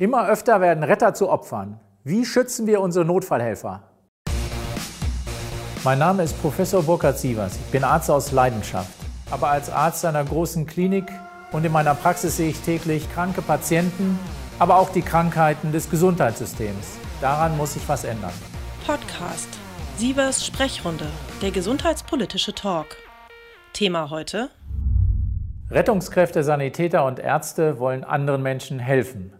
Immer öfter werden Retter zu Opfern. Wie schützen wir unsere Notfallhelfer? Mein Name ist Professor Burkhard Sievers. Ich bin Arzt aus Leidenschaft. Aber als Arzt einer großen Klinik und in meiner Praxis sehe ich täglich kranke Patienten, aber auch die Krankheiten des Gesundheitssystems. Daran muss sich was ändern. Podcast Sievers Sprechrunde, der gesundheitspolitische Talk. Thema heute Rettungskräfte, Sanitäter und Ärzte wollen anderen Menschen helfen.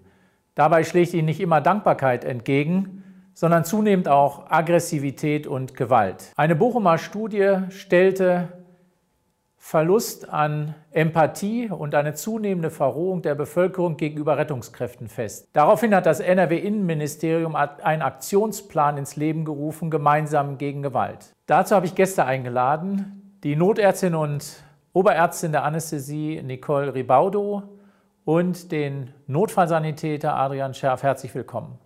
Dabei schlägt ihnen nicht immer Dankbarkeit entgegen, sondern zunehmend auch Aggressivität und Gewalt. Eine Bochumer Studie stellte Verlust an Empathie und eine zunehmende Verrohung der Bevölkerung gegenüber Rettungskräften fest. Daraufhin hat das NRW-Innenministerium einen Aktionsplan ins Leben gerufen, gemeinsam gegen Gewalt. Dazu habe ich Gäste eingeladen, die Notärztin und Oberärztin der Anästhesie Nicole Ribaudo und den Notfallsanitäter Adrian Scherf. Herzlich willkommen.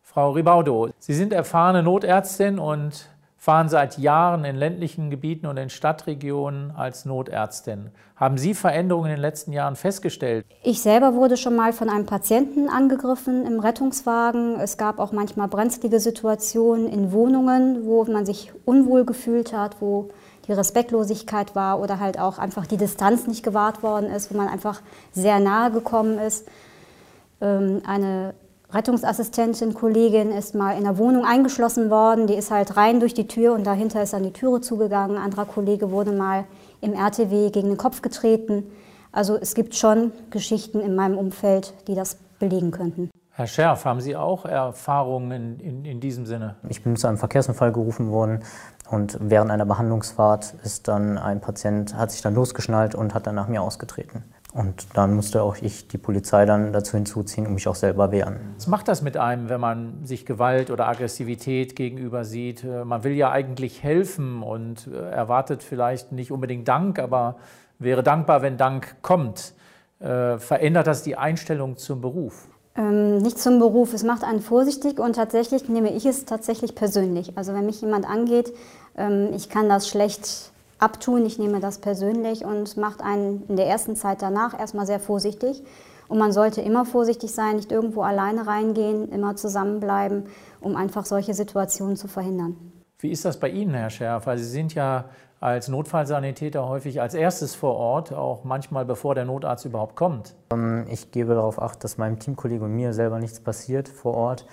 Frau Ribaudo, Sie sind erfahrene Notärztin und fahren seit Jahren in ländlichen Gebieten und in Stadtregionen als Notärztin. Haben Sie Veränderungen in den letzten Jahren festgestellt? Ich selber wurde schon mal von einem Patienten angegriffen im Rettungswagen. Es gab auch manchmal brenzlige Situationen in Wohnungen, wo man sich unwohl gefühlt hat, wo die Respektlosigkeit war oder halt auch einfach die Distanz nicht gewahrt worden ist, wo man einfach sehr nahe gekommen ist. Ähm, eine Rettungsassistentin, Kollegin ist mal in der Wohnung eingeschlossen worden. Die ist halt rein durch die Tür und dahinter ist dann die Türe zugegangen. Ein anderer Kollege wurde mal im RTW gegen den Kopf getreten. Also es gibt schon Geschichten in meinem Umfeld, die das belegen könnten. Herr Scherf, haben Sie auch Erfahrungen in, in, in diesem Sinne? Ich bin zu einem Verkehrsunfall gerufen worden und während einer Behandlungsfahrt ist dann ein Patient, hat sich dann losgeschnallt und hat dann nach mir ausgetreten. Und dann musste auch ich die Polizei dann dazu hinzuziehen und mich auch selber wehren. Was macht das mit einem, wenn man sich Gewalt oder Aggressivität gegenüber sieht? Äh, man will ja eigentlich helfen und äh, erwartet vielleicht nicht unbedingt Dank, aber wäre dankbar, wenn Dank kommt. Äh, verändert das die Einstellung zum Beruf? Ähm, nicht zum Beruf. Es macht einen vorsichtig und tatsächlich nehme ich es tatsächlich persönlich. Also wenn mich jemand angeht, ähm, ich kann das schlecht abtun, ich nehme das persönlich und macht einen in der ersten Zeit danach erstmal sehr vorsichtig. Und man sollte immer vorsichtig sein, nicht irgendwo alleine reingehen, immer zusammenbleiben, um einfach solche Situationen zu verhindern. Wie ist das bei Ihnen, Herr Schärf? Sie sind ja als Notfallsanitäter häufig als erstes vor Ort, auch manchmal bevor der Notarzt überhaupt kommt. Ähm, ich gebe darauf acht, dass meinem Teamkollegen und mir selber nichts passiert vor Ort.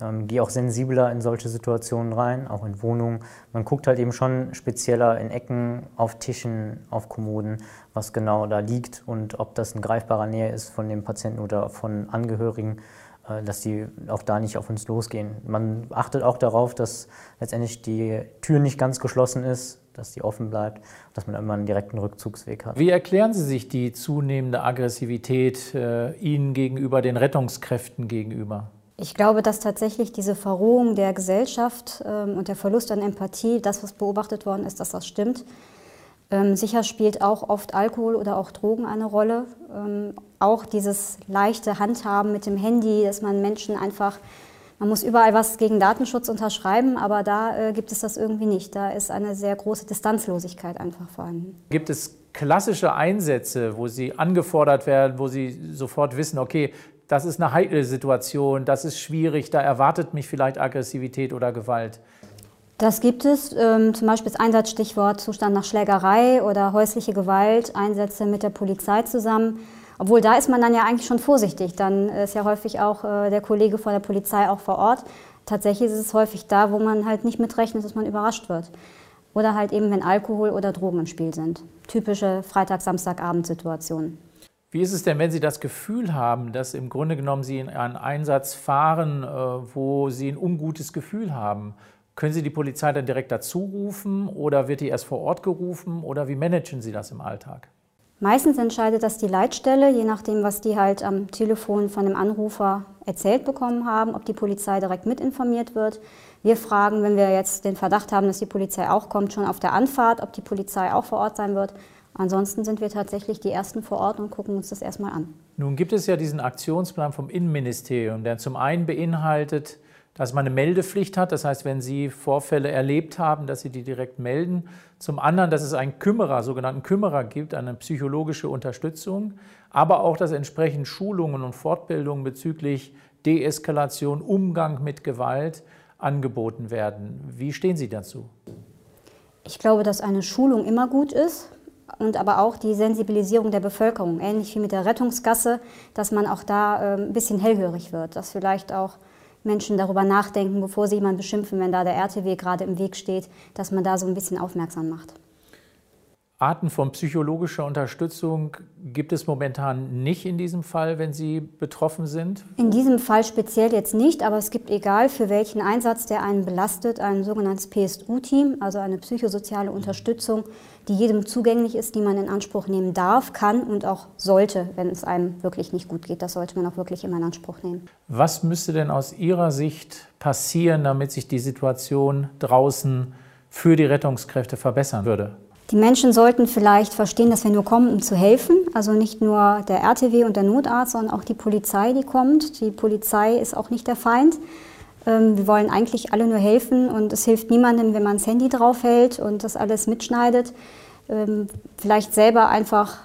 Ähm, gehe auch sensibler in solche Situationen rein, auch in Wohnungen. Man guckt halt eben schon spezieller in Ecken, auf Tischen, auf Kommoden, was genau da liegt und ob das in greifbarer Nähe ist von dem Patienten oder von Angehörigen. Äh, dass die auch da nicht auf uns losgehen. Man achtet auch darauf, dass letztendlich die Tür nicht ganz geschlossen ist, dass die offen bleibt, dass man immer einen direkten Rückzugsweg hat. Wie erklären Sie sich die zunehmende Aggressivität äh, Ihnen gegenüber, den Rettungskräften gegenüber? Ich glaube, dass tatsächlich diese Verrohung der Gesellschaft ähm, und der Verlust an Empathie, das, was beobachtet worden ist, dass das stimmt. Ähm, sicher spielt auch oft Alkohol oder auch Drogen eine Rolle. Ähm, auch dieses leichte Handhaben mit dem Handy, dass man Menschen einfach, man muss überall was gegen Datenschutz unterschreiben, aber da äh, gibt es das irgendwie nicht. Da ist eine sehr große Distanzlosigkeit einfach vorhanden. Gibt es klassische Einsätze, wo Sie angefordert werden, wo Sie sofort wissen, okay, das ist eine heikle Situation, das ist schwierig, da erwartet mich vielleicht Aggressivität oder Gewalt? Das gibt es, ähm, zum Beispiel das Einsatzstichwort Zustand nach Schlägerei oder häusliche Gewalt, Einsätze mit der Polizei zusammen. Obwohl da ist man dann ja eigentlich schon vorsichtig. Dann ist ja häufig auch äh, der Kollege von der Polizei auch vor Ort. Tatsächlich ist es häufig da, wo man halt nicht mitrechnet, dass man überrascht wird. Oder halt eben, wenn Alkohol oder Drogen im Spiel sind. Typische Freitag-Samstagabend-Situationen. Wie ist es denn, wenn Sie das Gefühl haben, dass im Grunde genommen Sie in einen Einsatz fahren, äh, wo Sie ein ungutes Gefühl haben? Können Sie die Polizei dann direkt dazu rufen oder wird die erst vor Ort gerufen oder wie managen Sie das im Alltag? Meistens entscheidet das die Leitstelle, je nachdem, was die halt am Telefon von dem Anrufer erzählt bekommen haben, ob die Polizei direkt mitinformiert wird. Wir fragen, wenn wir jetzt den Verdacht haben, dass die Polizei auch kommt, schon auf der Anfahrt, ob die Polizei auch vor Ort sein wird. Ansonsten sind wir tatsächlich die Ersten vor Ort und gucken uns das erstmal an. Nun gibt es ja diesen Aktionsplan vom Innenministerium, der zum einen beinhaltet, dass man eine Meldepflicht hat. Das heißt, wenn Sie Vorfälle erlebt haben, dass Sie die direkt melden. Zum anderen, dass es einen Kümmerer, sogenannten Kümmerer gibt, eine psychologische Unterstützung, aber auch, dass entsprechend Schulungen und Fortbildungen bezüglich Deeskalation, Umgang mit Gewalt angeboten werden. Wie stehen Sie dazu? Ich glaube, dass eine Schulung immer gut ist und aber auch die Sensibilisierung der Bevölkerung, ähnlich wie mit der Rettungsgasse, dass man auch da äh, ein bisschen hellhörig wird, dass vielleicht auch Menschen darüber nachdenken, bevor sie jemanden beschimpfen, wenn da der RTW gerade im Weg steht, dass man da so ein bisschen aufmerksam macht. Arten von psychologischer Unterstützung gibt es momentan nicht in diesem Fall, wenn Sie betroffen sind? In diesem Fall speziell jetzt nicht, aber es gibt egal für welchen Einsatz, der einen belastet, ein sogenanntes PSU-Team, also eine psychosoziale Unterstützung, die jedem zugänglich ist, die man in Anspruch nehmen darf, kann und auch sollte, wenn es einem wirklich nicht gut geht. Das sollte man auch wirklich immer in Anspruch nehmen. Was müsste denn aus Ihrer Sicht passieren, damit sich die Situation draußen für die Rettungskräfte verbessern würde? Die Menschen sollten vielleicht verstehen, dass wir nur kommen, um zu helfen. Also nicht nur der RTW und der Notarzt, sondern auch die Polizei, die kommt. Die Polizei ist auch nicht der Feind. Ähm, wir wollen eigentlich alle nur helfen und es hilft niemandem, wenn man das Handy draufhält und das alles mitschneidet. Ähm, vielleicht selber einfach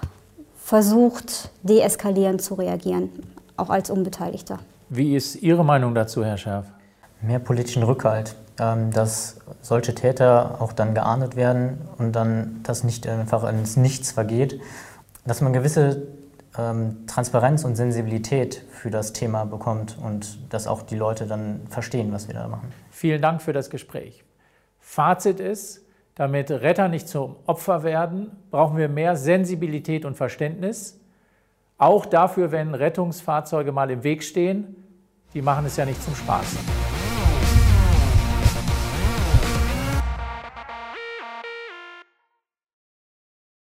versucht, deeskalierend zu reagieren, auch als Unbeteiligter. Wie ist Ihre Meinung dazu, Herr Scherf? Mehr politischen Rückhalt. Ähm, dass solche Täter auch dann geahndet werden und dann das nicht einfach ins Nichts vergeht, dass man gewisse ähm, Transparenz und Sensibilität für das Thema bekommt und dass auch die Leute dann verstehen, was wir da machen. Vielen Dank für das Gespräch. Fazit ist, damit Retter nicht zum Opfer werden, brauchen wir mehr Sensibilität und Verständnis. Auch dafür, wenn Rettungsfahrzeuge mal im Weg stehen, die machen es ja nicht zum Spaß.